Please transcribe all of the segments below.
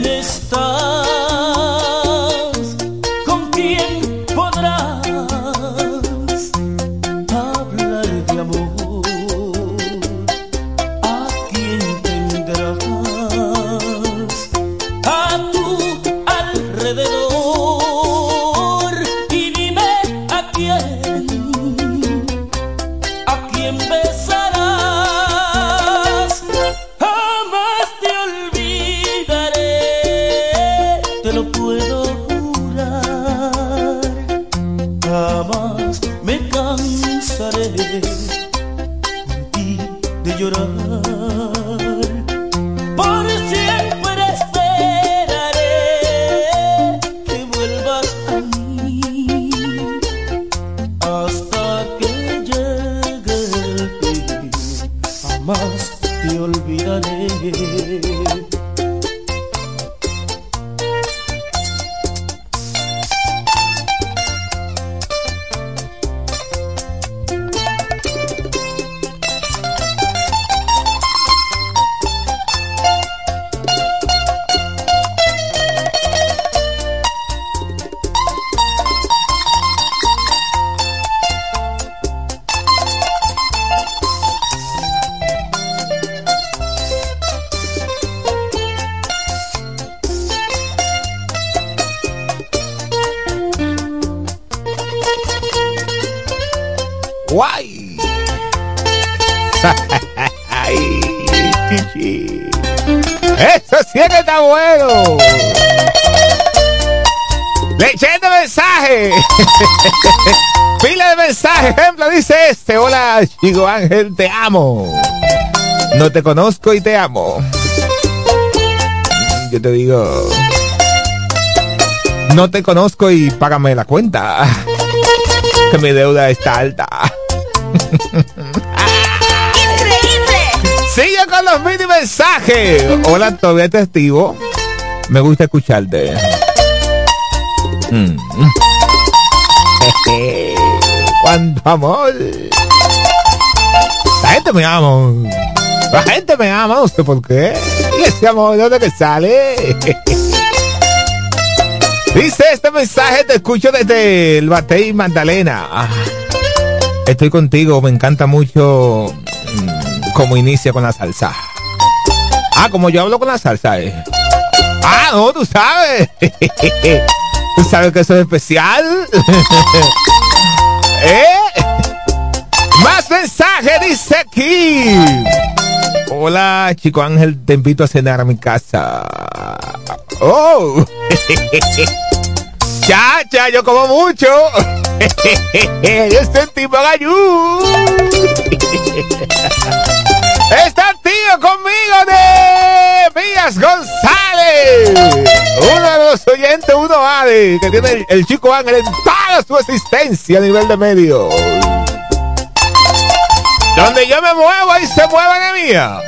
bienestar. Digo, Ángel, te amo. No te conozco y te amo. Yo te digo. No te conozco y págame la cuenta. Que mi deuda está alta. ¡Increíble! Sigue con los mini mensajes. Hola, todavía te activo. Me gusta escucharte. Mm. Cuánto amor gente me ama. La gente me ama, no sé por qué. Y ese amor, ¿de dónde que sale? Dice este mensaje, te escucho desde el Batey Magdalena. Ah, estoy contigo, me encanta mucho mm, cómo inicia con la salsa. Ah, como yo hablo con la salsa, eh. Ah, no, tú sabes. Tú sabes que eso es especial. ¿Eh? Más mensaje dice aquí. Hola, chico Ángel, te invito a cenar a mi casa. Oh. ya, yo como mucho. yo estoy tipo gallú. Está tío conmigo de Vías González. Uno de los oyentes, uno A que tiene el, chico Ángel en toda su existencia a nivel de medio. Donde yo me muevo, ahí se mueve la mía.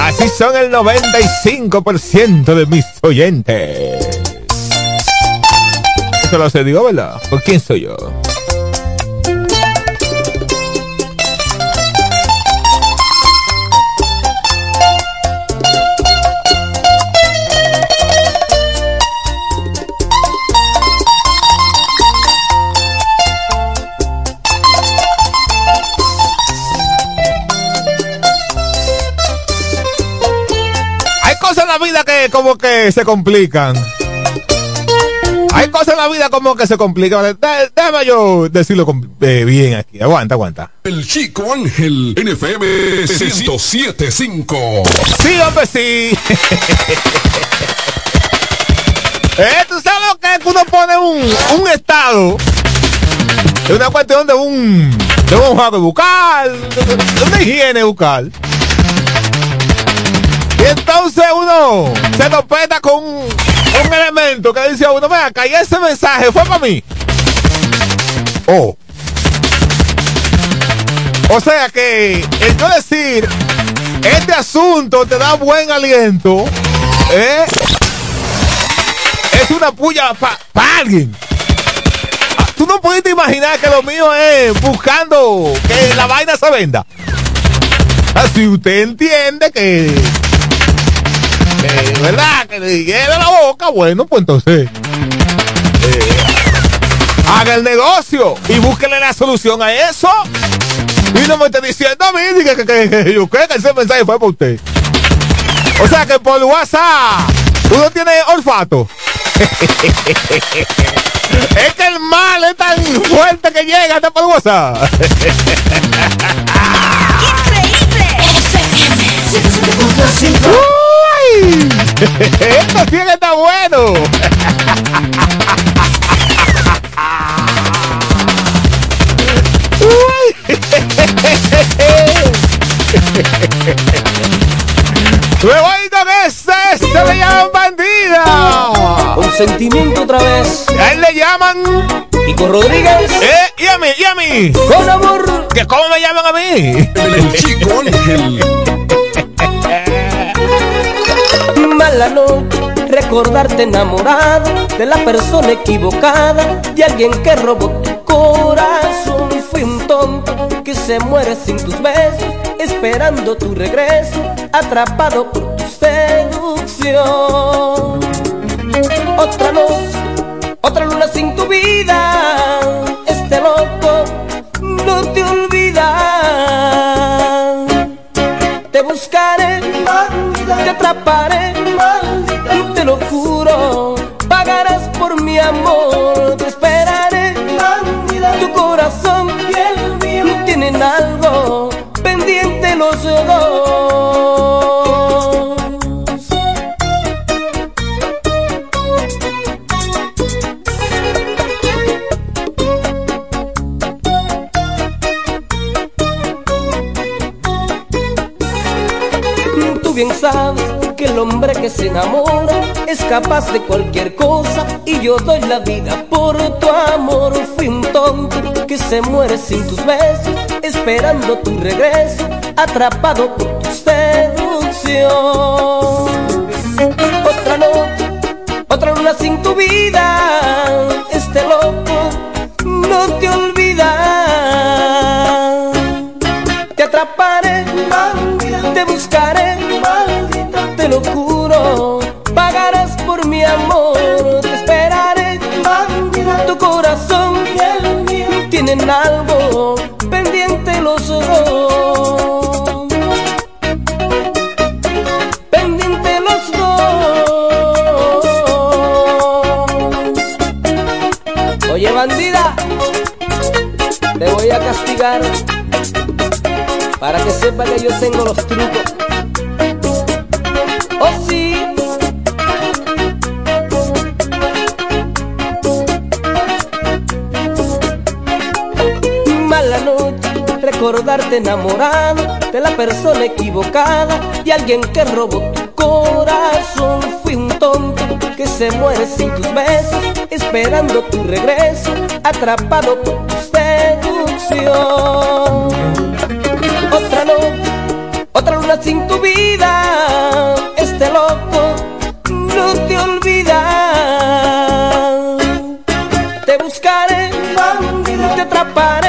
Así son el 95% de mis oyentes. Eso lo sé, digo, ¿verdad? ¿Por quién soy yo? Vida que como que se complican. Hay cosas en la vida como que se complican. Déjame yo decirlo eh, bien aquí. Aguanta, aguanta. El chico Ángel, NFM 1075. Sí, hombre, sí. eh, ¿Tú sabes lo que es que uno pone un, un estado? Es una cuestión de un, de un juego bucal, de una higiene bucal. Entonces uno se topeta con un, elemento que dice a uno, vea, acá ese mensaje fue para mí. Oh. O sea que el yo decir, este asunto te da buen aliento, ¿eh? es una puya para alguien. Ah, Tú no puedes imaginar que lo mío es buscando que la vaina se venda. Así usted entiende que ¿verdad? Que le llegue la boca, bueno, pues entonces. eh, haga el negocio y búsquele la solución a eso. Y no me esté diciendo a mí que, que, que, que yo creo que ese mensaje fue para usted. O sea que por WhatsApp uno tiene olfato. es que el mal es tan fuerte que llega hasta por WhatsApp. ¡Uy! Esto sí que está bueno. ¡Uy! Me voy con este, este le llaman bandida. Con sentimiento otra vez. A él le llaman. Kiko Rodríguez. ¿Eh? ¿Y a mí? ¿Y a mí? Con amor. ¿Que ¿Cómo me llaman a mí? El chico Ángel. Mala noche. Recordarte enamorado de la persona equivocada, de alguien que robó tu corazón. Fui un tonto que se muere sin tus besos, esperando tu regreso, atrapado por tu seducción. Otra noche, otra luna sin tu vida, este loco no te olvida. Te buscaré, te atraparé, amor, te esperaré. Tu corazón y el mío tienen algo pendiente los dos. Tú bien sabes que el hombre que se enamora es capaz de cualquier cosa y yo doy la vida por tu amor. Fui un tonto que se muere sin tus besos, esperando tu regreso, atrapado por tu seducción. Otra noche, otra luna sin tu vida, este loco no te tienen algo pendiente los dos. Pendiente los dos. Oye, bandida, te voy a castigar para que sepa que yo tengo los trucos. Oh sí. Noche, recordarte enamorado de la persona equivocada y alguien que robó tu corazón. Fui un tonto que se muere sin tus besos, esperando tu regreso, atrapado por tu seducción otra noche, otra luna sin tu vida. Este loco no te olvida. Te buscaré, te atraparé,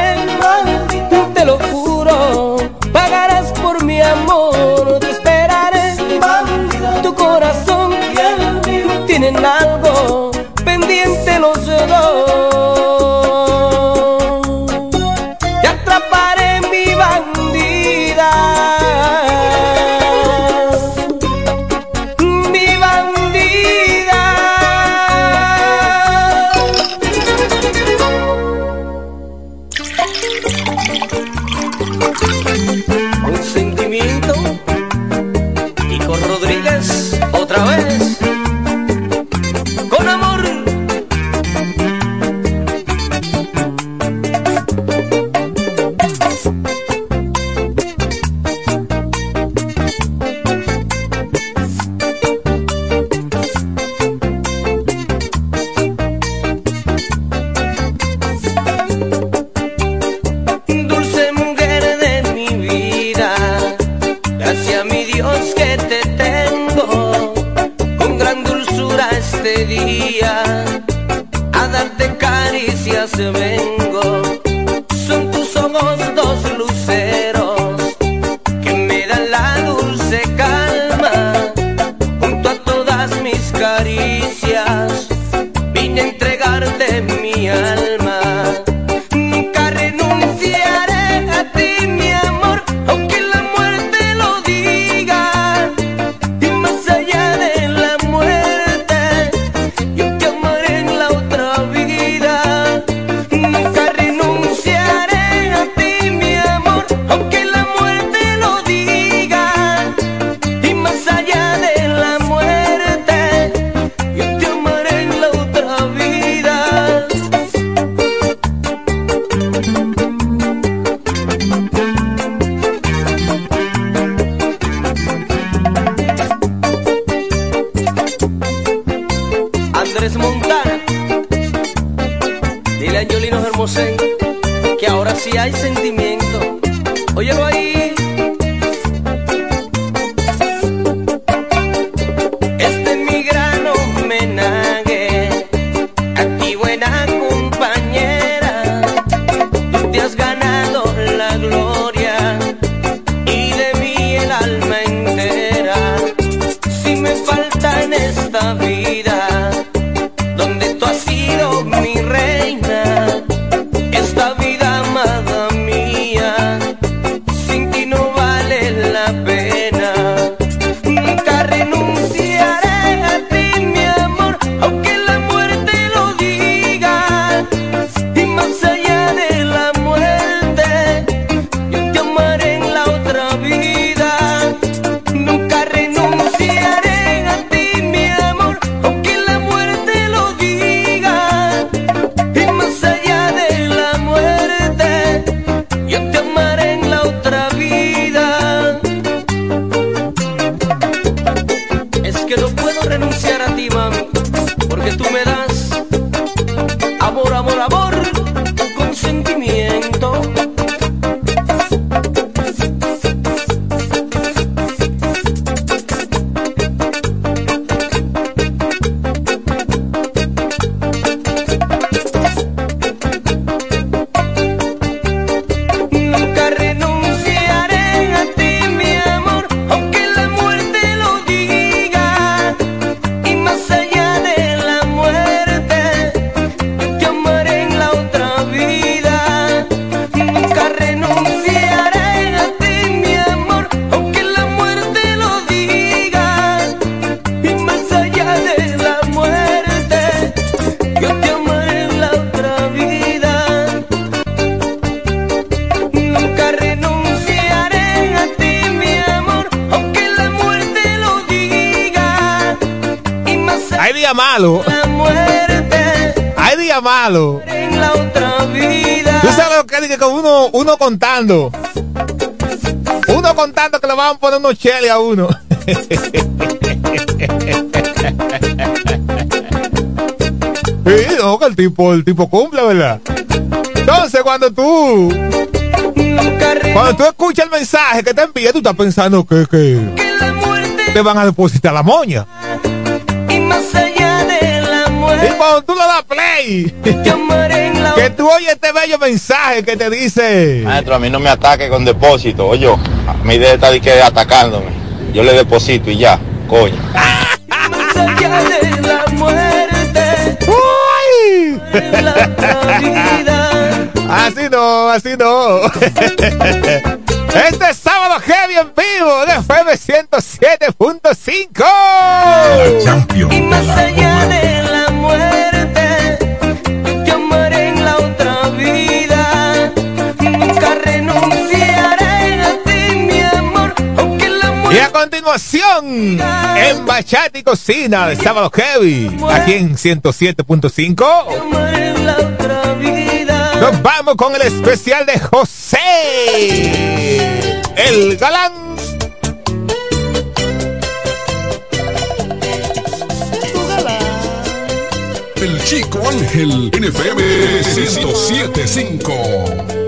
malo. Tú sabes lo que con uno, uno contando. Uno contando que le van a poner unos chele a uno. Sí, no, que el tipo, el tipo cumple, ¿verdad? Entonces, cuando tú. Cuando tú escuchas el mensaje que te envía, tú estás pensando que, que, la muerte te van a depositar la moña. Y más allá de la muerte. Que tú oyes este bello mensaje que te dice. Maestro, a mí no me ataque con depósito, oye. Mi idea está de que atacándome. Yo le deposito y ya, coño. ¡Uy! Así no, así no. Este sábado heavy en vivo de FM 107.5. En Bachata y Cocina de Sábado Heavy, aquí en 107.5. Nos vamos con el especial de José, el galán. El chico Ángel NFM 1075.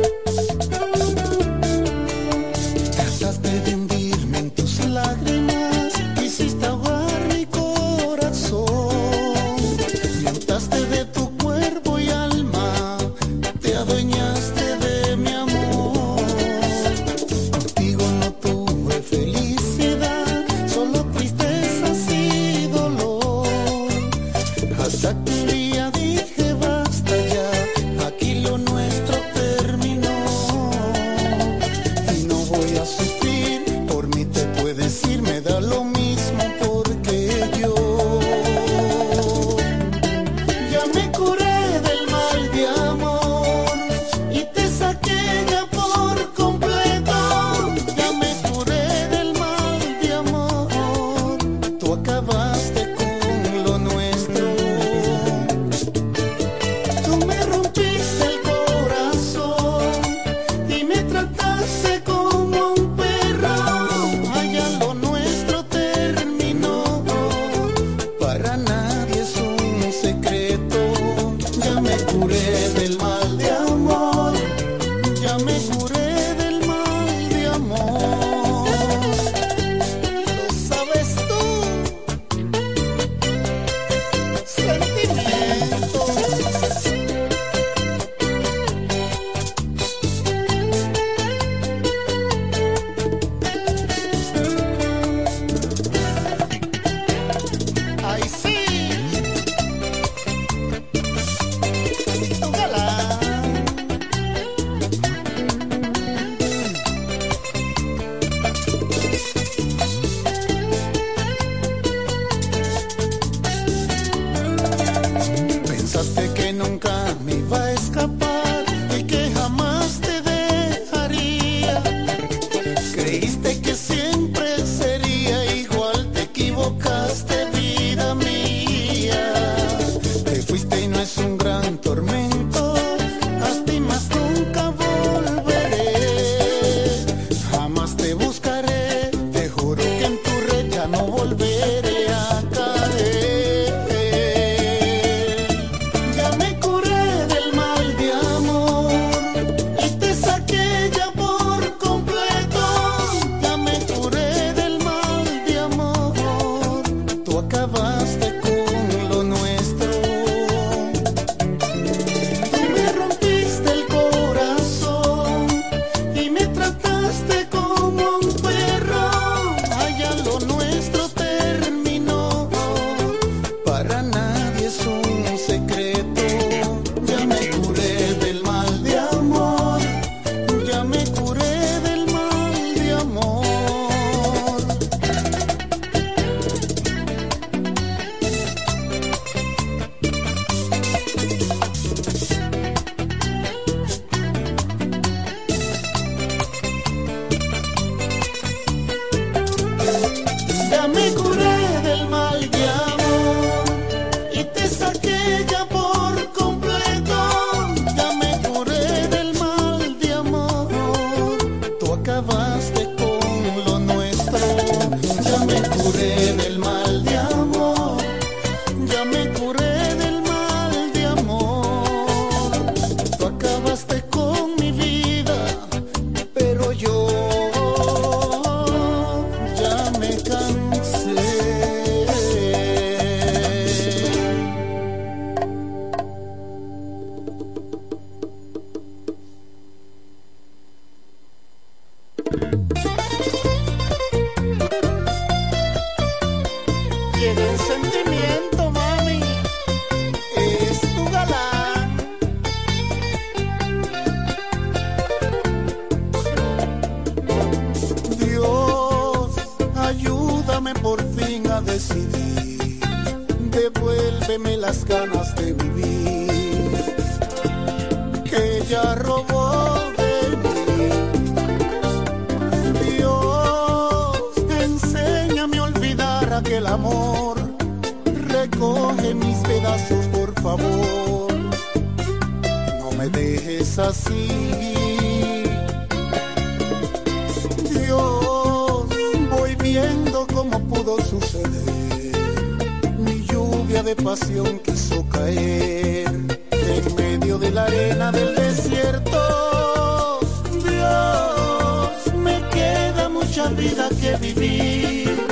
quiso caer en medio de la arena del desierto. Dios, me queda mucha vida que vivir.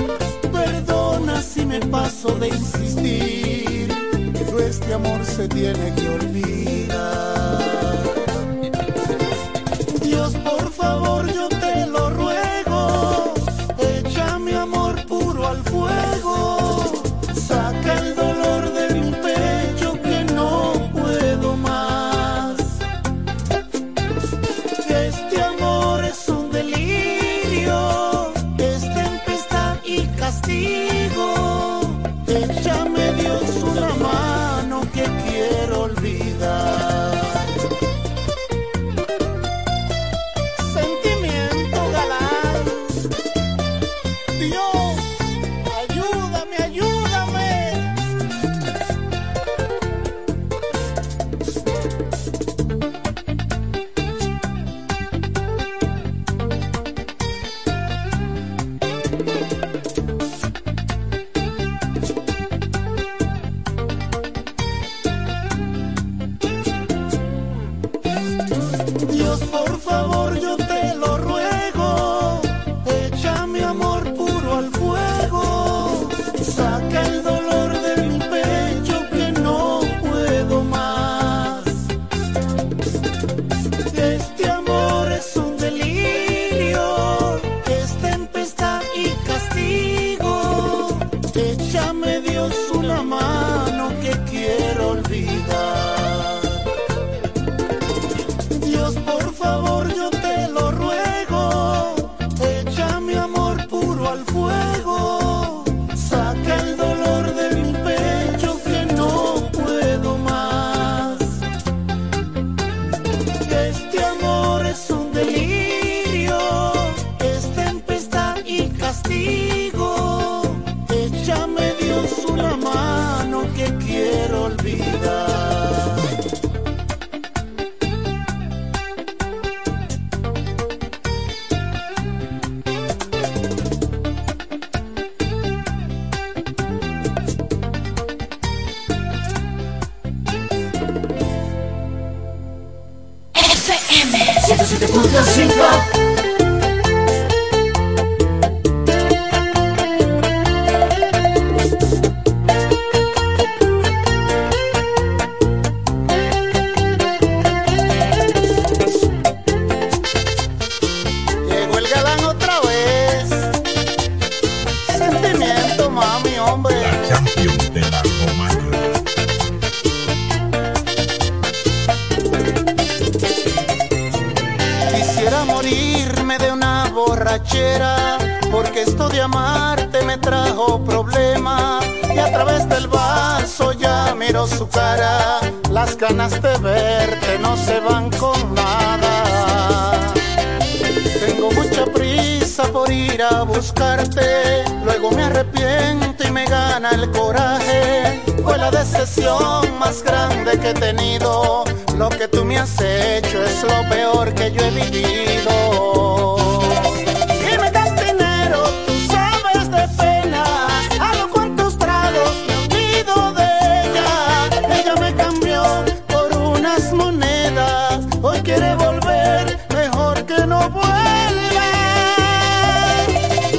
Perdona si me paso de insistir, pero este amor se tiene que olvidar.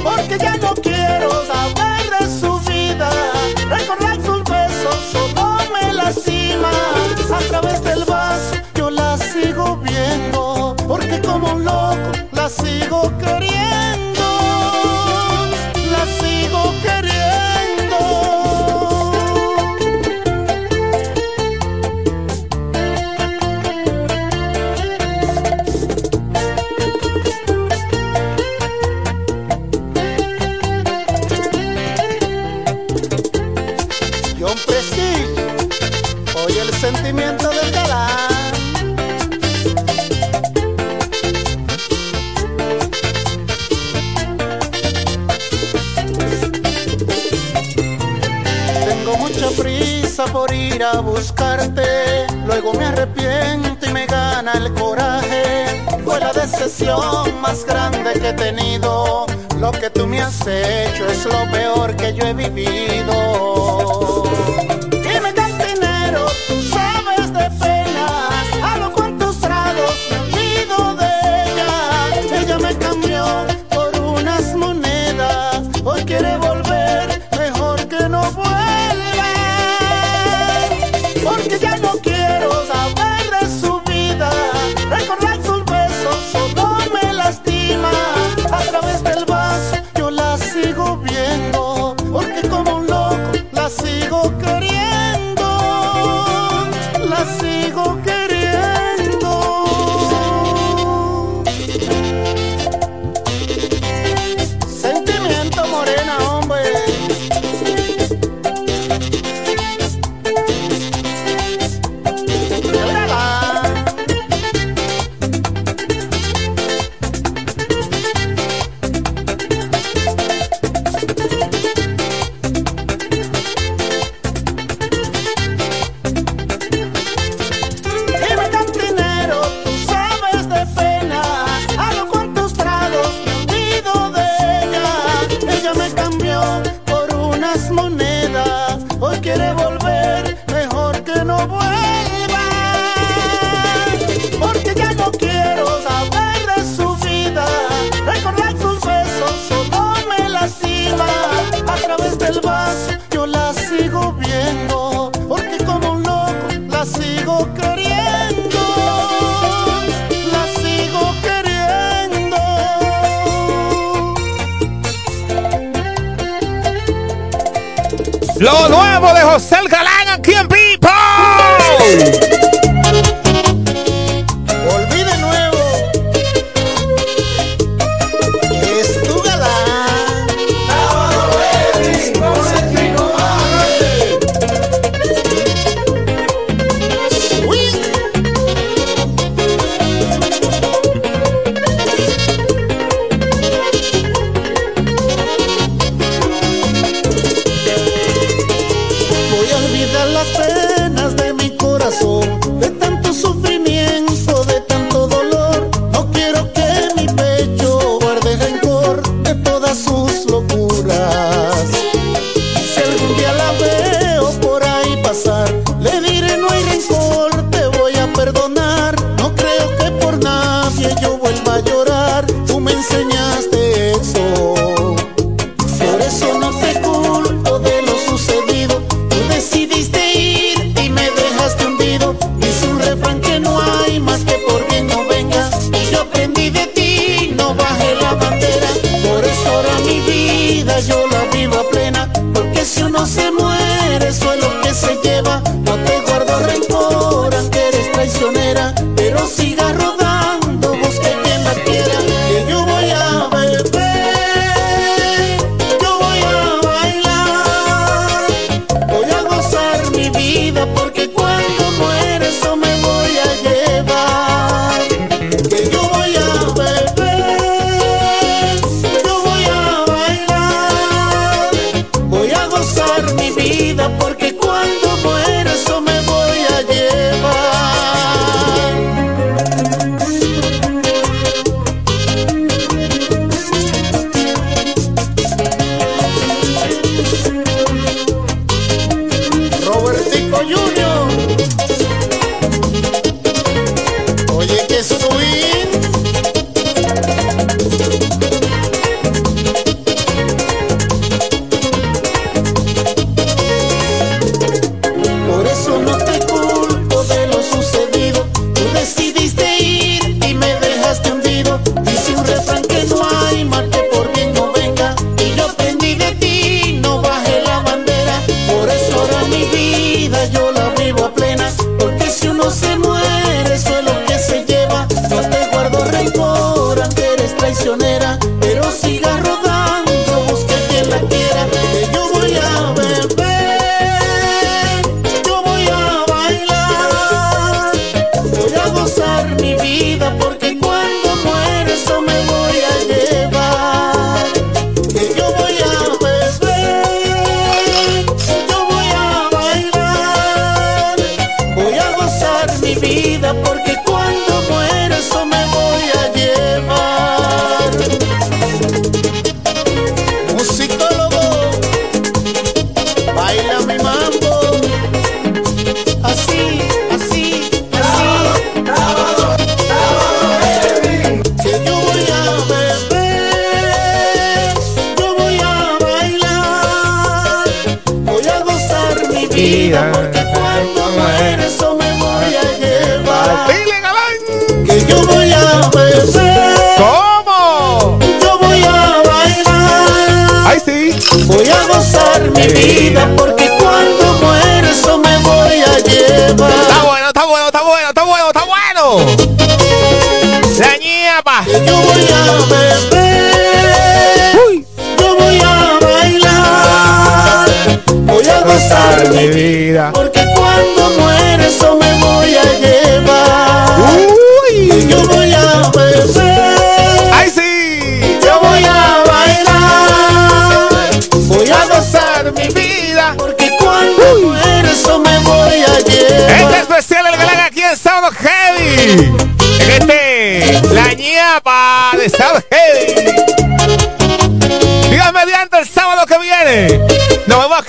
porque ya no quiero saber de su vida. Recordar sus besos solo me lastima. A través del vaso yo la sigo viendo, porque como un loco la sigo queriendo. más grande que he tenido. Lo que tú me has hecho es lo peor que yo he vivido.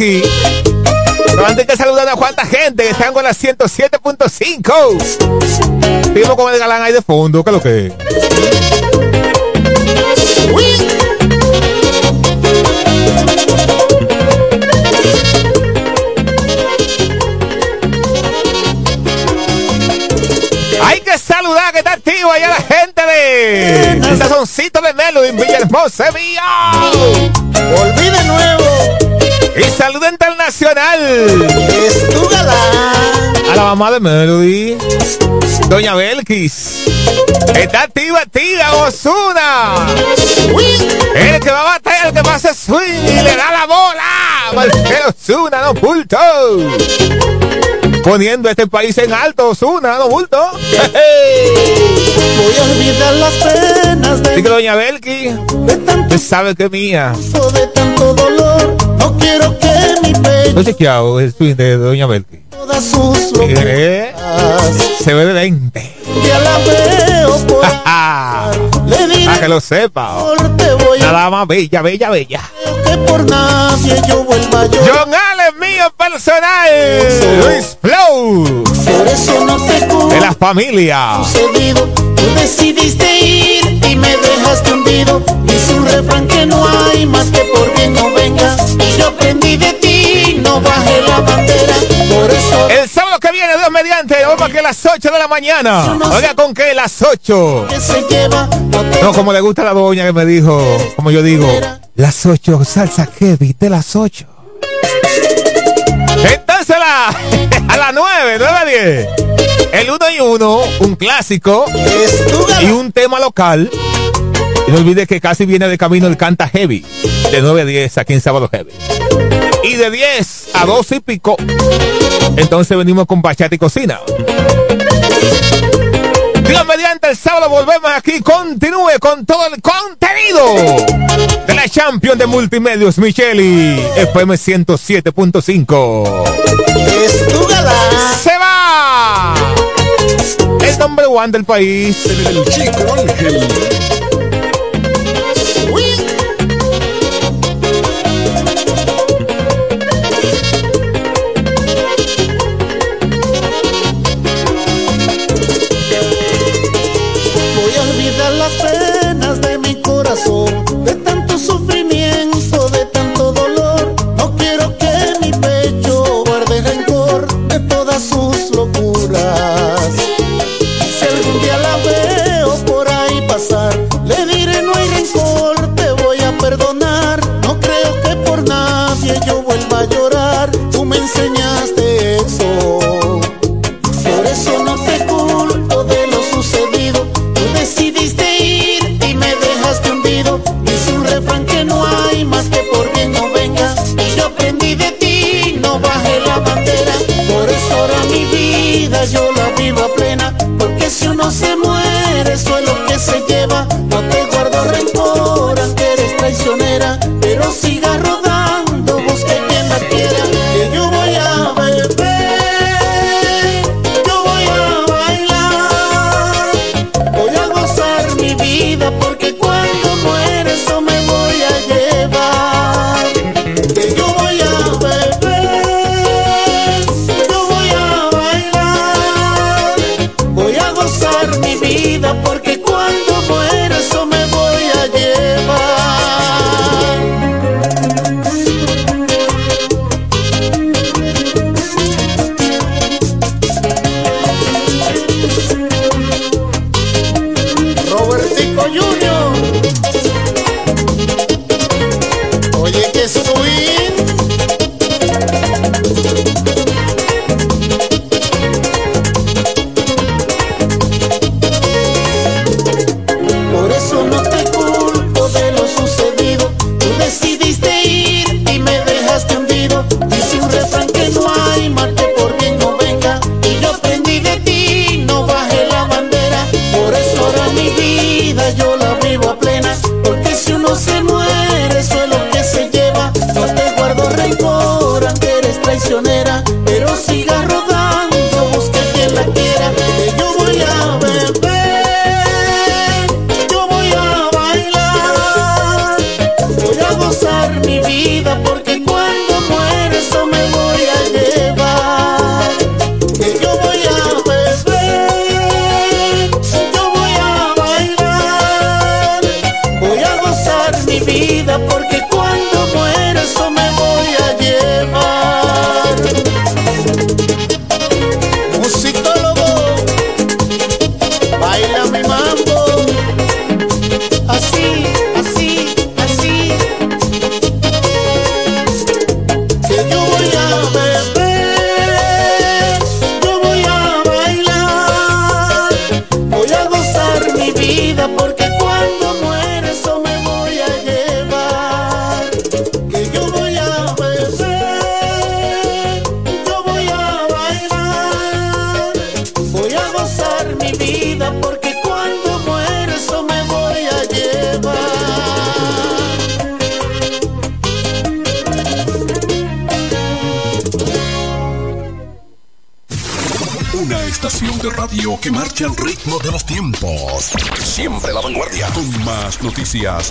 Aquí. Pero antes que saludar a cuánta gente que están con la 107.5. Vimos con el galán ahí de fondo, ¿qué es lo que es? Hay que saludar que está activo allá la gente de el sazoncito de Melody en Villahermosa, Sevilla. Volví de nuevo, Y saludo internacional es tu galán. a la mamá de Melody, Doña Belkis. Está activa, tía Osuna. El que va a batallar, el que va a hacer swing y le da la bola. Marcelo Osuna, no bulto. Poniendo este país en alto, Osuna, no bulto. Voy a olvidar las penas de, Así que Doña Belkis, usted sabe que mía. de tanto dolor. No quiero que mi pecho No he chequeado el swing de Doña sus Eh. Se ve de 20. Ya la veo por Ah, Le diré Para que lo sepa. a Nada más bella, bella, bella. John Allen, mío personal. Luis Flow. De la familia. Tú decidiste ir y me dejaste hundido. Y su refrán que no hay más que por bien no venga. Y yo aprendí de ti, no bajé la bandera. Por eso. El sábado que viene, Dios mediante, Hoy vamos que las 8 de la mañana. Oiga, ¿con qué? Las 8. No, como le gusta la doña que me dijo, como yo digo, las 8, salsa heavy de las 8. Entonces a las 9, 9 a 10. El uno y uno, un clásico y un tema local. Y no olvides que casi viene de camino el Canta Heavy, de 9 a 10 aquí en Sábado Heavy. Y de 10 a 12 y pico, entonces venimos con Bachata y Cocina. Dios mediante el sábado volvemos aquí. Continúe con todo el contenido de la Champion de Multimedios, Micheli. FM 107.5. ¡Se va! el number one del país. El chico Ángel. no se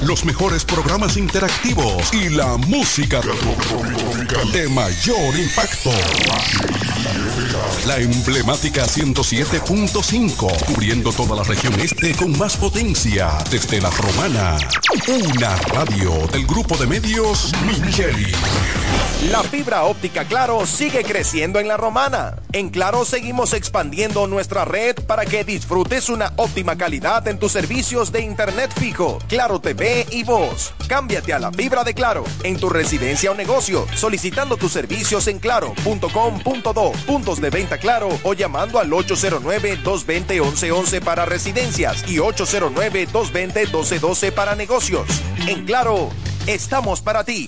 los mejores programas interactivos y la música de mayor impacto. La emblemática 107.5, cubriendo toda la región este con más potencia desde la romana. Una radio del grupo de medios Micheli. La fibra óptica, claro, sigue creciendo en la romana. En Claro seguimos expandiendo nuestra red para que disfrutes una óptima calidad en tus servicios de internet fijo, Claro TV y voz. Cámbiate a la fibra de Claro en tu residencia o negocio, solicitando tus servicios en claro.com.do, puntos de venta Claro o llamando al 809-220-1111 para residencias y 809-220-1212 para negocios. En Claro, estamos para ti.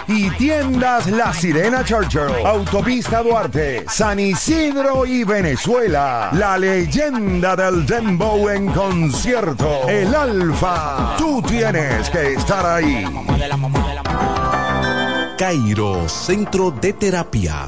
y tiendas La Sirena Churchill, Autopista Duarte, San Isidro y Venezuela. La leyenda del Dembow en concierto. El Alfa. Tú tienes que estar ahí. Cairo, Centro de Terapia.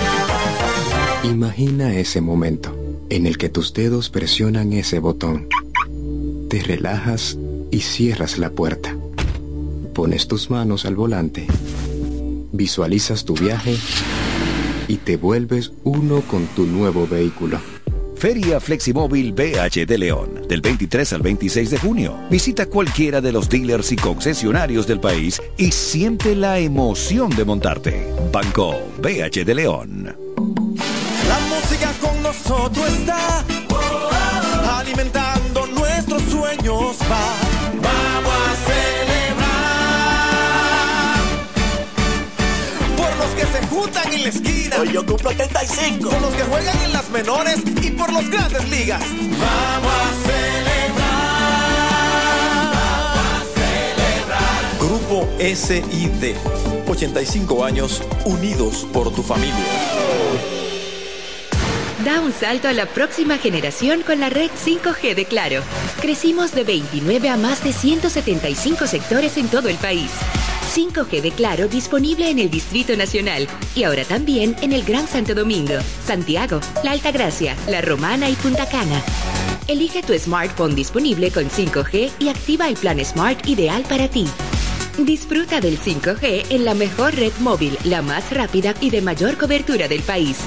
Imagina ese momento en el que tus dedos presionan ese botón. Te relajas y cierras la puerta. Pones tus manos al volante. Visualizas tu viaje y te vuelves uno con tu nuevo vehículo. Feria Fleximóvil BH de León, del 23 al 26 de junio. Visita cualquiera de los dealers y concesionarios del país y siente la emoción de montarte. Banco BH de León. Con nosotros está alimentando nuestros sueños. Va, vamos a celebrar por los que se juntan en la esquina. Hoy yo cumplo 35. Por los que juegan en las menores y por los grandes ligas. Vamos a celebrar. Grupo SID. 85 años unidos por tu familia. Da un salto a la próxima generación con la red 5G de Claro. Crecimos de 29 a más de 175 sectores en todo el país. 5G de Claro disponible en el Distrito Nacional y ahora también en el Gran Santo Domingo, Santiago, La Altagracia, La Romana y Punta Cana. Elige tu smartphone disponible con 5G y activa el plan Smart ideal para ti. Disfruta del 5G en la mejor red móvil, la más rápida y de mayor cobertura del país.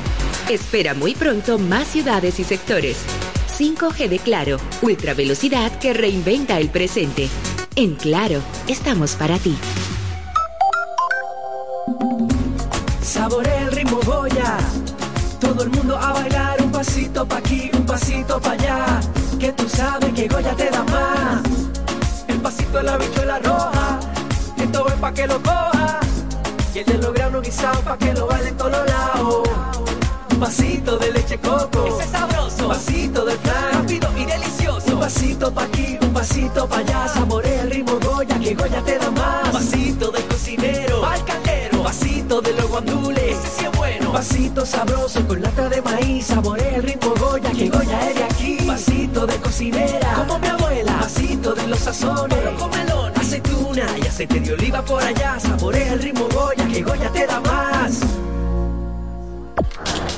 Espera muy pronto más ciudades y sectores. 5G de Claro, ultra velocidad que reinventa el presente. En Claro, estamos para ti. Saborea el ritmo Goya. Todo el mundo a bailar un pasito pa' aquí, un pasito pa' allá. Que tú sabes que Goya te da más. El pasito de la bichuela roja. Esto es pa' que lo coja. Y el de los granos guisados pa' que lo baile en todos lados. Un vasito de leche coco. Ese es sabroso. Un vasito de flan. Rápido y delicioso. Un vasito pa' aquí, un vasito pa' allá. Saborea el ritmo Goya, que Goya te da más. Un vasito de cocinero. Al caldero. Un vasito de los guandules. Ese sí es bueno. Un vasito sabroso con lata de maíz. Saborea el ritmo Goya, que Goya es de aquí. Un vasito de cocinera. Como mi abuela. Un vasito de los sazones. Pero con melón. Aceituna y aceite de oliva por allá. Saborea el ritmo Goya, que Goya te da más.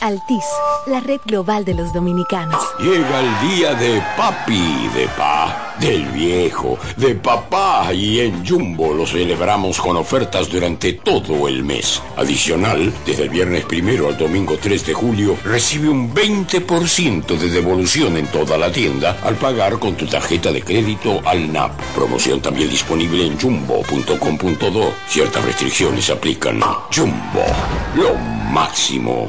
Altis, la red global de los dominicanos. Llega el día de papi, de pa, del viejo, de papá y en Jumbo lo celebramos con ofertas durante todo el mes. Adicional, desde el viernes primero al domingo 3 de julio, recibe un 20% de devolución en toda la tienda al pagar con tu tarjeta de crédito al NAP. Promoción también disponible en jumbo.com.do. Ciertas restricciones aplican. Jumbo, lo máximo.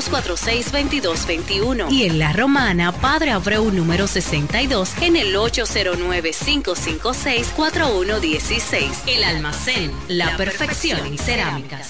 809-246-2221. Y en La Romana, Padre Abreu, número 62, en el 809-556-4116. El almacén, la perfección en cerámicas.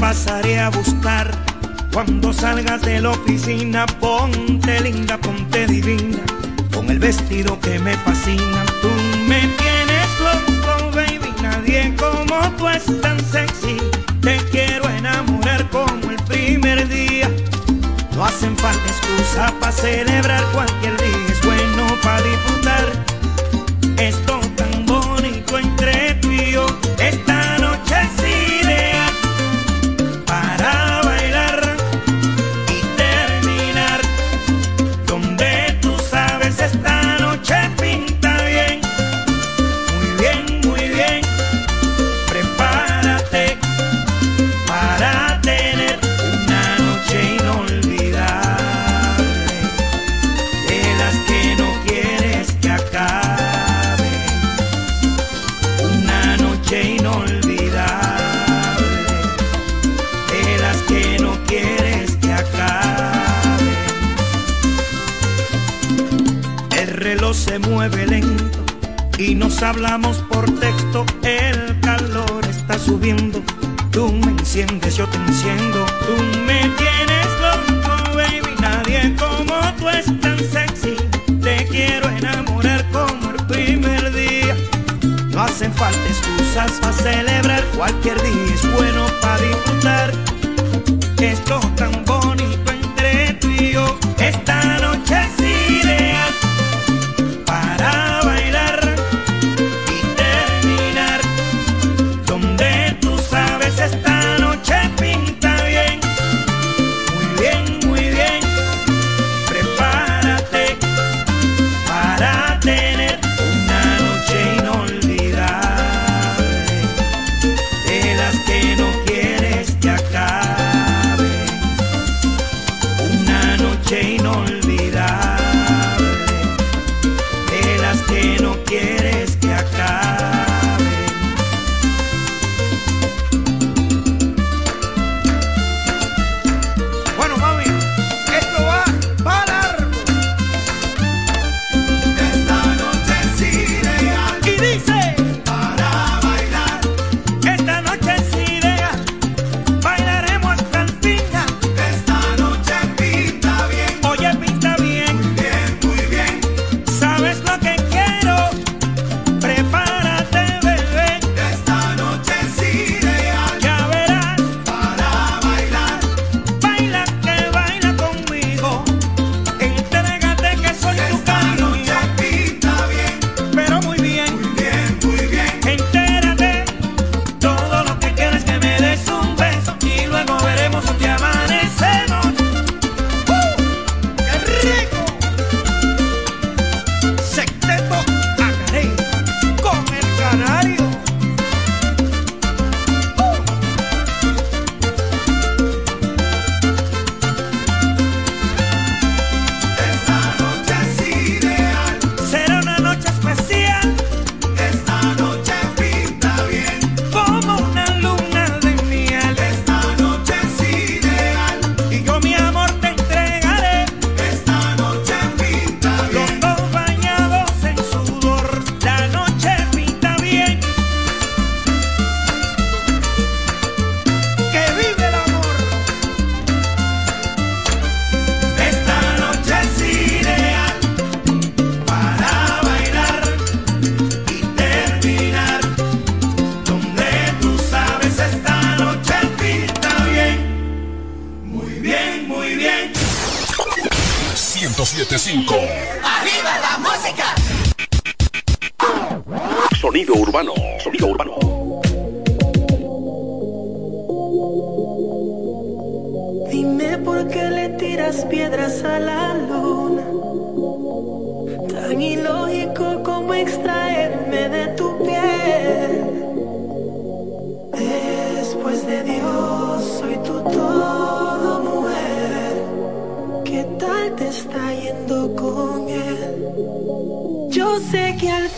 Pasaré a buscar. Cuando salgas de la oficina, ponte linda, ponte divina. Con el vestido que me fascina. Tú me tienes loco, baby. Nadie como tú es tan sexy. Te quiero enamorar como el primer día. No hacen falta excusa para celebrar cualquier día. Es bueno para disfrutar. Esto hablamos sé que al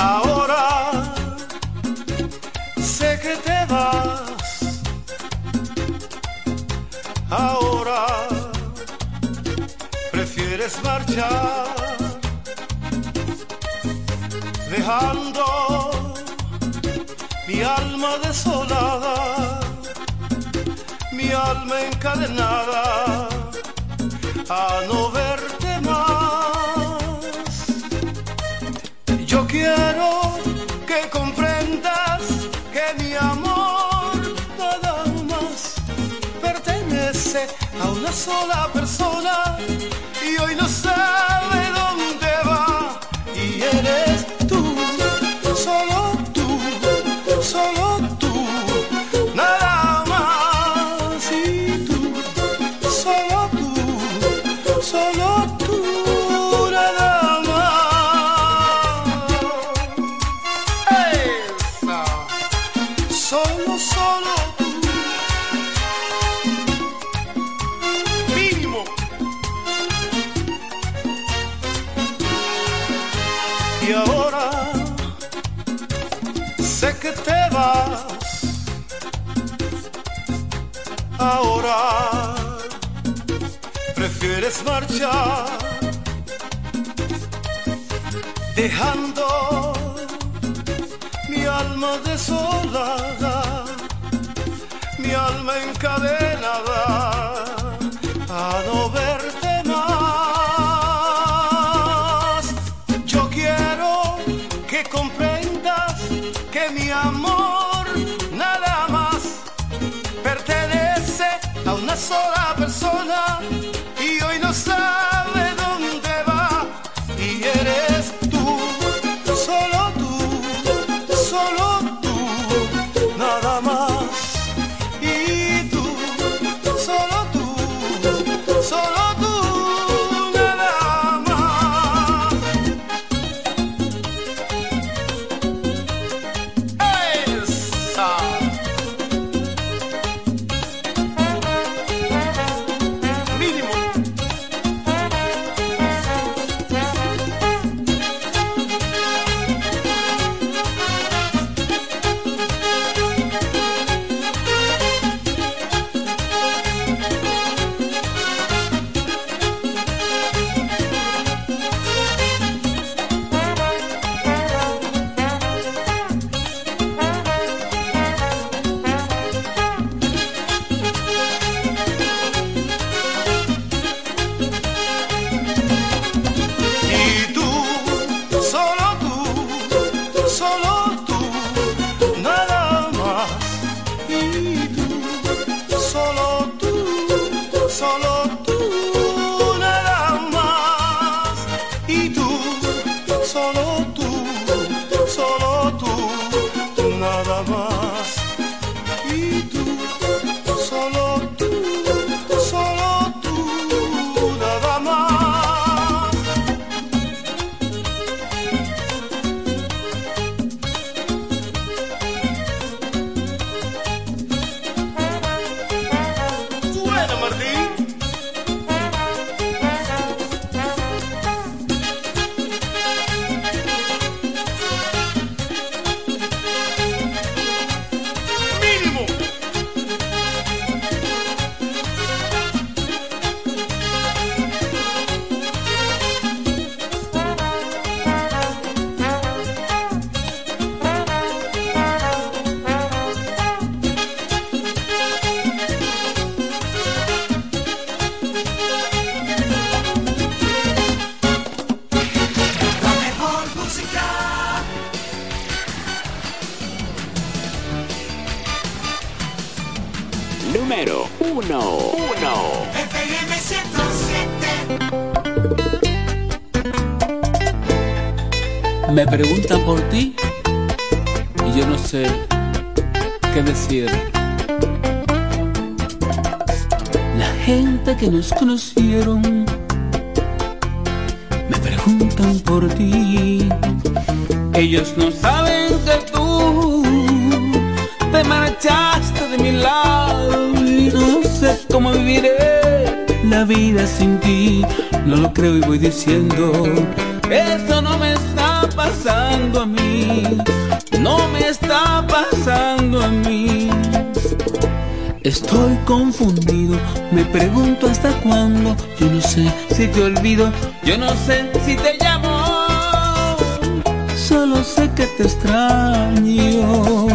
Ahora sé que te vas. Ahora prefieres marchar, dejando mi alma desolada, mi alma encadenada a no ver una sola persona y hoy no sabe dejando mi alma desolada, mi alma en cadena. preguntan por ti y yo no sé qué decir. La gente que nos conocieron me preguntan por ti. Ellos no saben que tú te marchaste de mi lado y no sé cómo viviré la vida sin ti. No lo creo y voy diciendo pasando a mí, no me está pasando a mí. Estoy confundido, me pregunto hasta cuándo, yo no sé si te olvido, yo no sé si te llamo, solo sé que te extraño.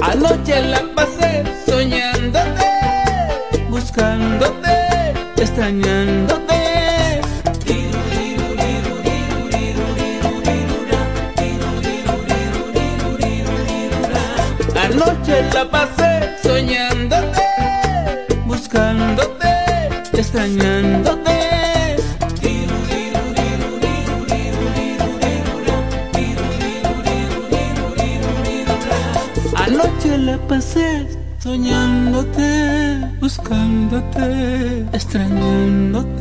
Anoche la pasé soñándote, buscándote, extrañándote. la pasé soñándote, buscándote, extrañándote. Anoche la pasé soñándote, buscándote, extrañándote.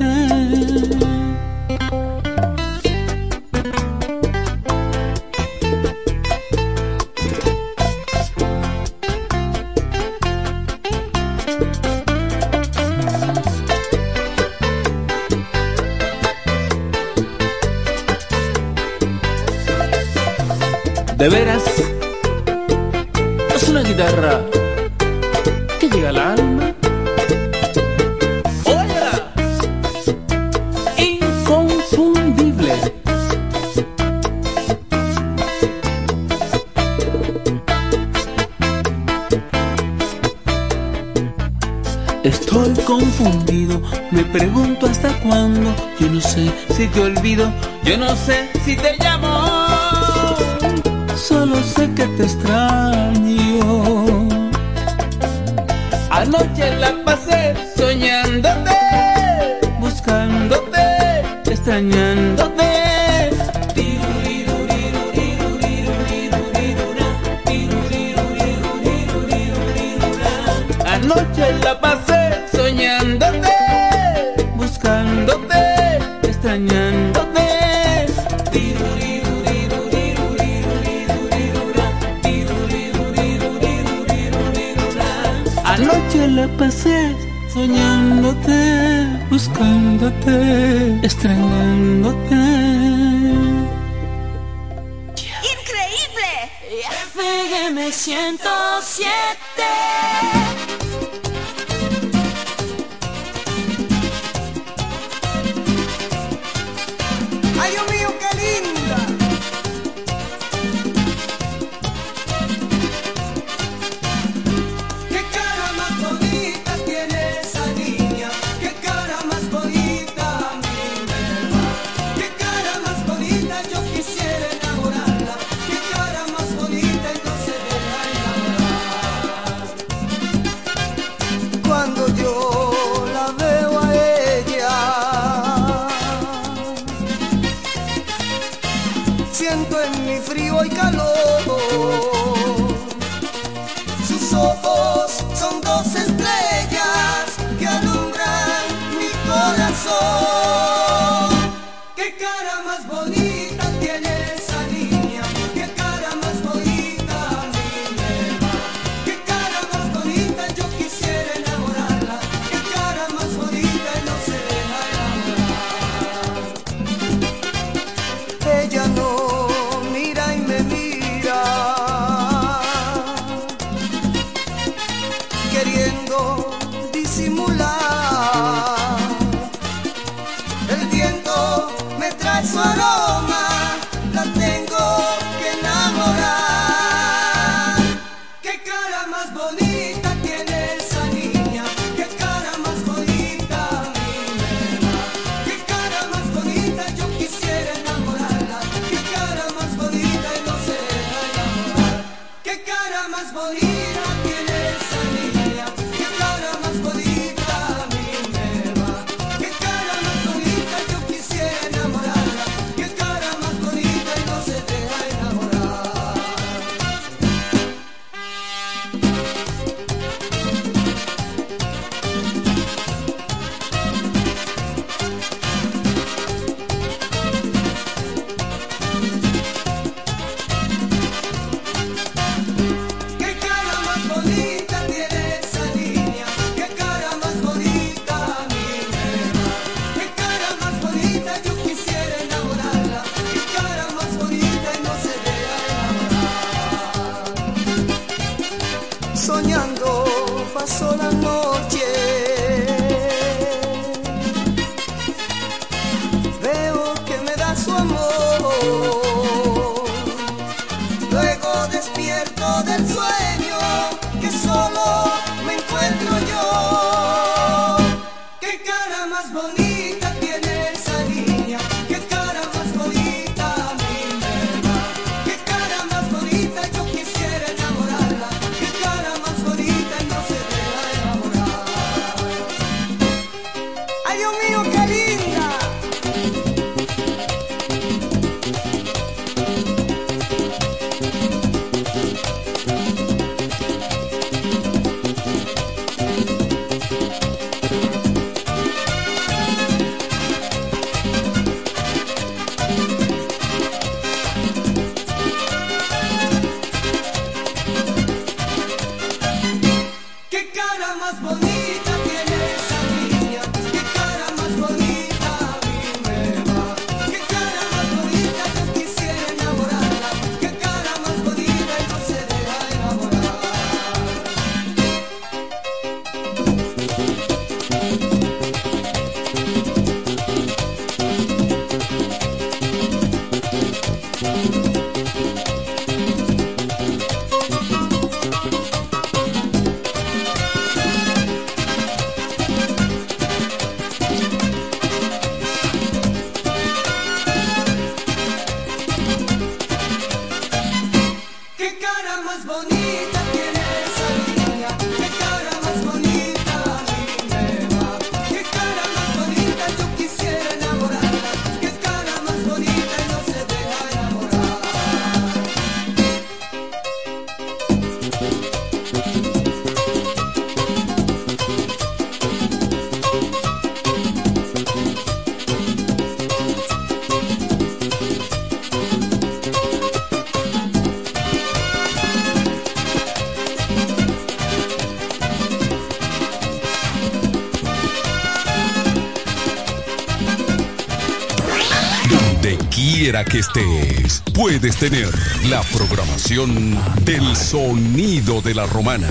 quiera que estés, puedes tener la programación del sonido de la romana.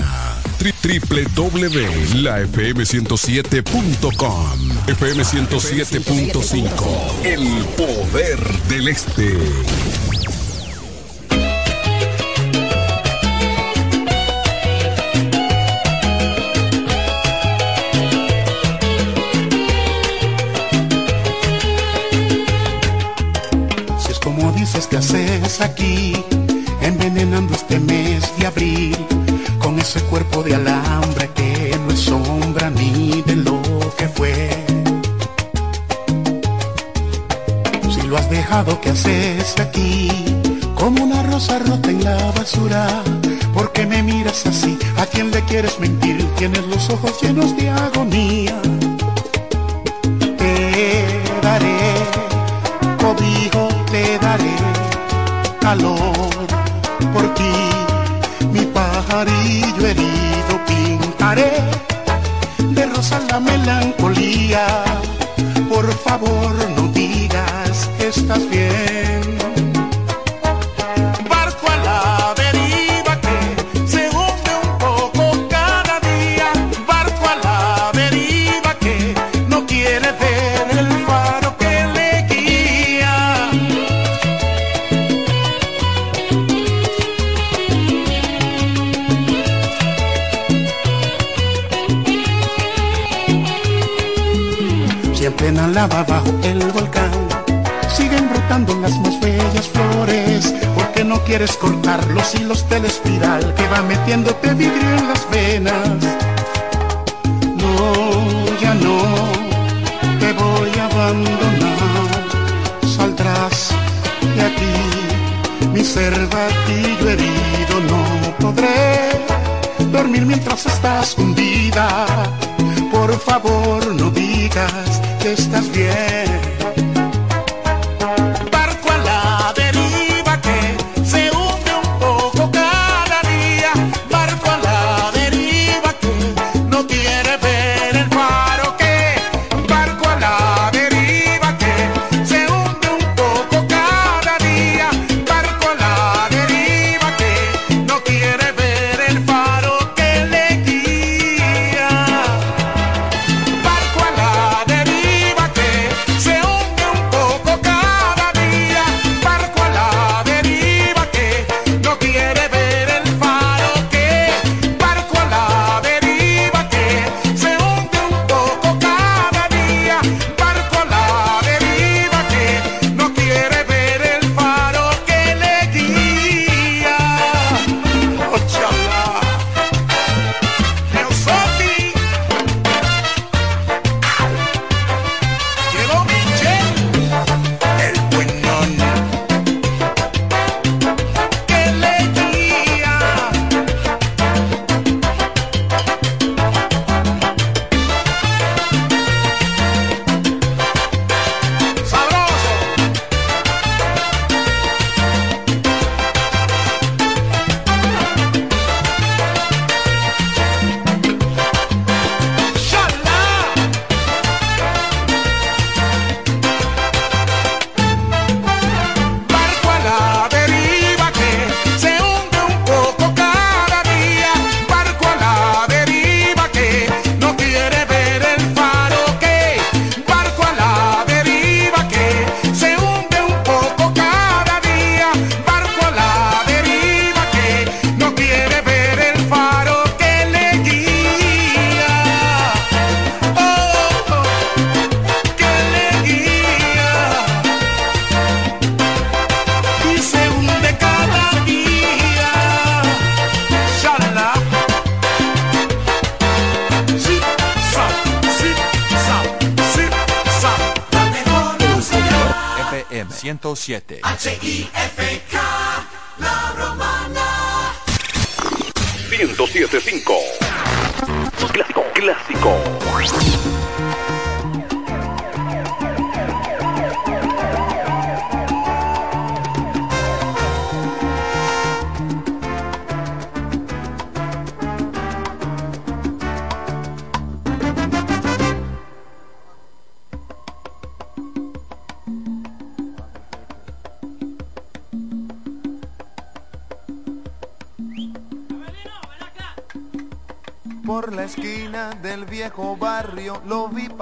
Www.lafm107.com FM 107.5 El poder del este. aquí.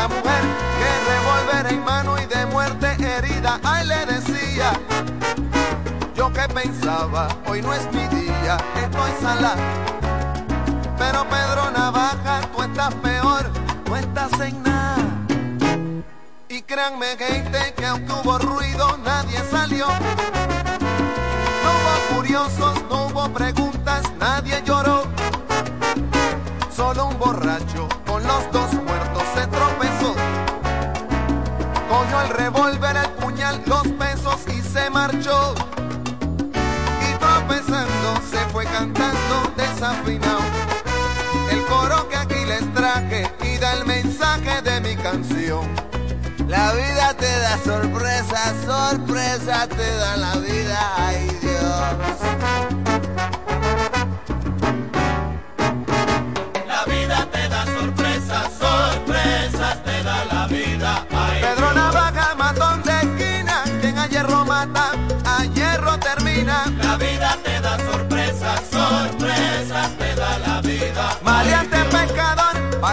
esa mujer que revólver en mano y de muerte herida. Ay, le decía, yo que pensaba, hoy no es mi día, estoy sala. Pero Pedro Navaja, tú estás peor, no estás en nada. Y créanme gente que aunque hubo ruido, nadie salió. No hubo curiosos, no hubo preguntas, nadie lloró. Solo un borracho marchó. Y tropezando se fue cantando desafinado. El coro que aquí les traje y da el mensaje de mi canción. La vida te da sorpresa, sorpresa te da la vida, ay Dios.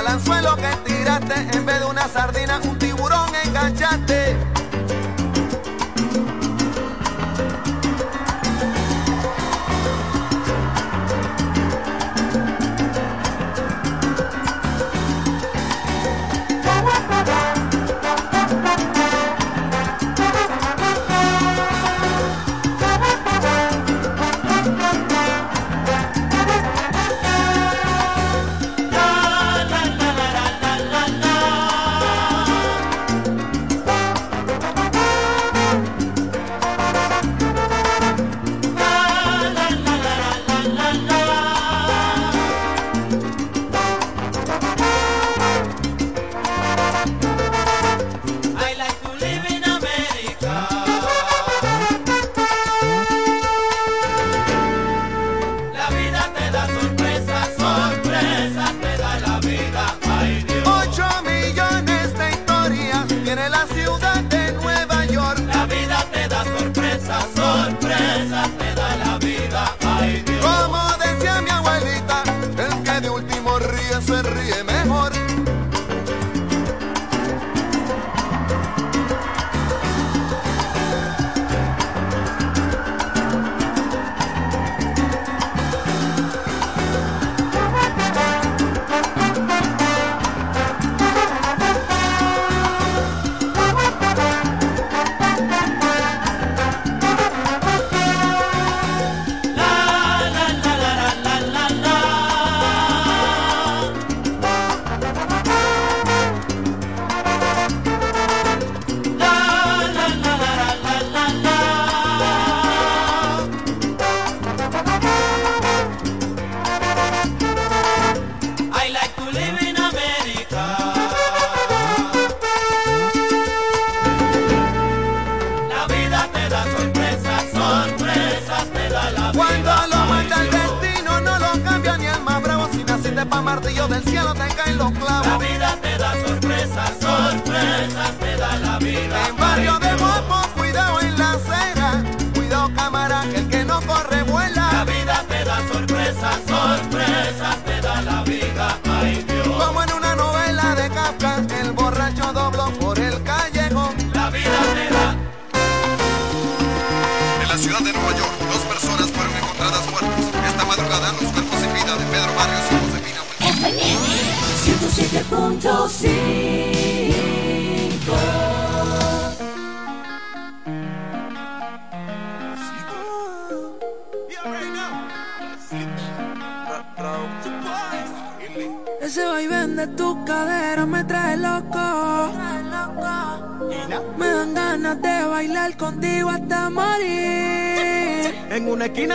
Pescador, balanzuelo que tiraste, en vez de una sardina, un tiburón enganchaste.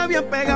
Bien pegado,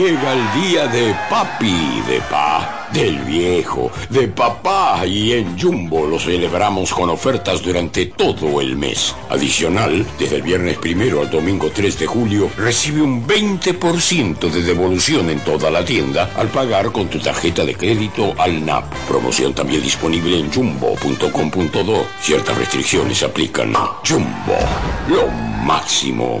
Llega el día de papi, de pa, del viejo, de papá y en Jumbo lo celebramos con ofertas durante todo el mes. Adicional, desde el viernes primero al domingo 3 de julio, recibe un 20% de devolución en toda la tienda al pagar con tu tarjeta de crédito al NAP. Promoción también disponible en jumbo.com.do. Ciertas restricciones aplican. Jumbo, lo máximo.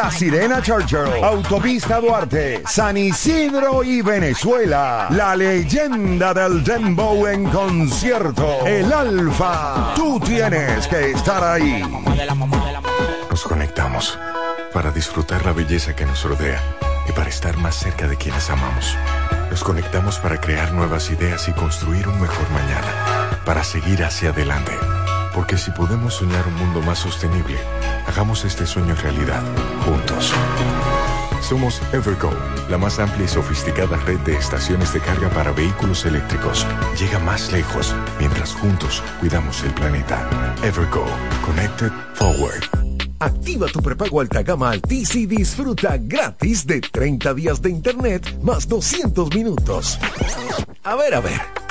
Sirena Churchill, Autopista Duarte, San Isidro y Venezuela. La leyenda del Dembow en concierto. El Alfa. Tú tienes que estar ahí. Nos conectamos para disfrutar la belleza que nos rodea y para estar más cerca de quienes amamos. Nos conectamos para crear nuevas ideas y construir un mejor mañana, para seguir hacia adelante. Porque si podemos soñar un mundo más sostenible, hagamos este sueño realidad, juntos. Somos Evergo, la más amplia y sofisticada red de estaciones de carga para vehículos eléctricos. Llega más lejos mientras juntos cuidamos el planeta. Evergo, Connected Forward. Activa tu prepago alta gama Altis y disfruta gratis de 30 días de internet más 200 minutos. A ver, a ver.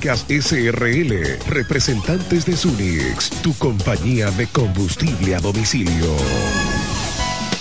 SRL, representantes de Sunix, tu compañía de combustible a domicilio.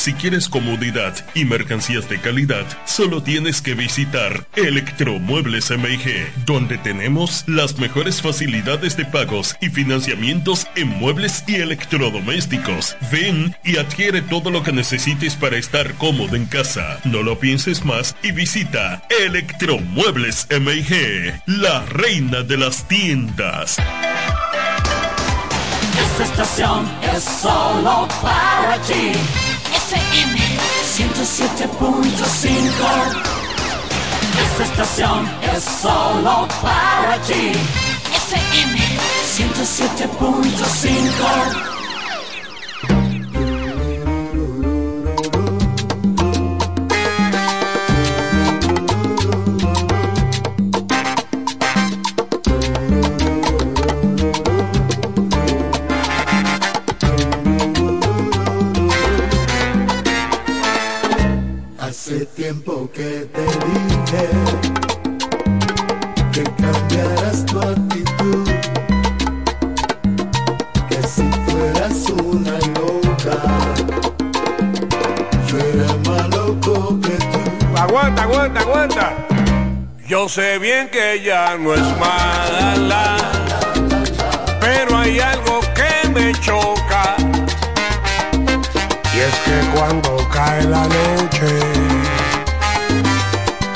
Si quieres comodidad y mercancías de calidad, solo tienes que visitar Electromuebles MIG, donde tenemos las mejores facilidades de pagos y financiamientos en muebles y electrodomésticos. Ven y adquiere todo lo que necesites para estar cómodo en casa. No lo pienses más y visita Electromuebles MIG, la reina de las tiendas. Esta estación es solo para ti. FM 107.5. Esta estación es solo para ti. FM 107.5. tiempo que te dije que cambiaras tu actitud, que si fueras una loca, yo era más loco que tú. Aguanta, aguanta, aguanta. Yo sé bien que ella no es mala, pero hay algo que me choca. Y es que cuando cae la noche,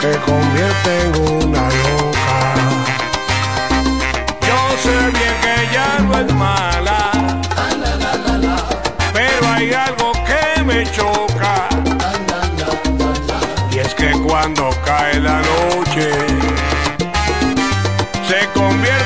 te convierte en una loca. Yo sé bien que ella no es mala, pero hay algo que me choca. Y es que cuando cae la noche, se convierte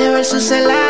de ver su celaje.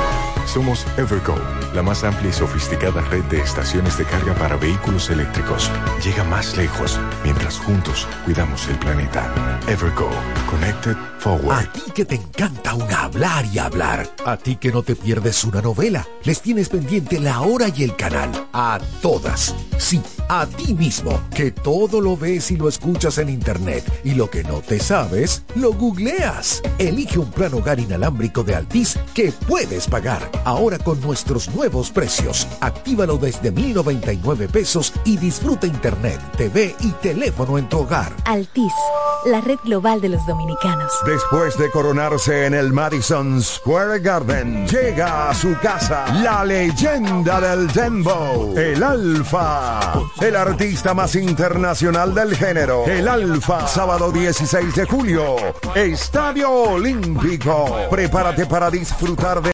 Somos Evergo, la más amplia y sofisticada red de estaciones de carga para vehículos eléctricos. Llega más lejos mientras juntos cuidamos el planeta. Evergo, Connected Forward. A ti que te encanta un hablar y hablar. A ti que no te pierdes una novela. Les tienes pendiente la hora y el canal. A todas. Sí, a ti mismo. Que todo lo ves y lo escuchas en internet. Y lo que no te sabes, lo googleas. Elige un plan hogar inalámbrico de Altis que puedes pagar. Ahora con nuestros nuevos precios. Actívalo desde 1099 pesos y disfruta internet, TV y teléfono en tu hogar. Altis, la red global de los dominicanos. Después de coronarse en el Madison Square Garden, llega a su casa la leyenda del Dembow, el Alfa, el artista más internacional del género, el Alfa, sábado 16 de julio, Estadio Olímpico. Prepárate para disfrutar de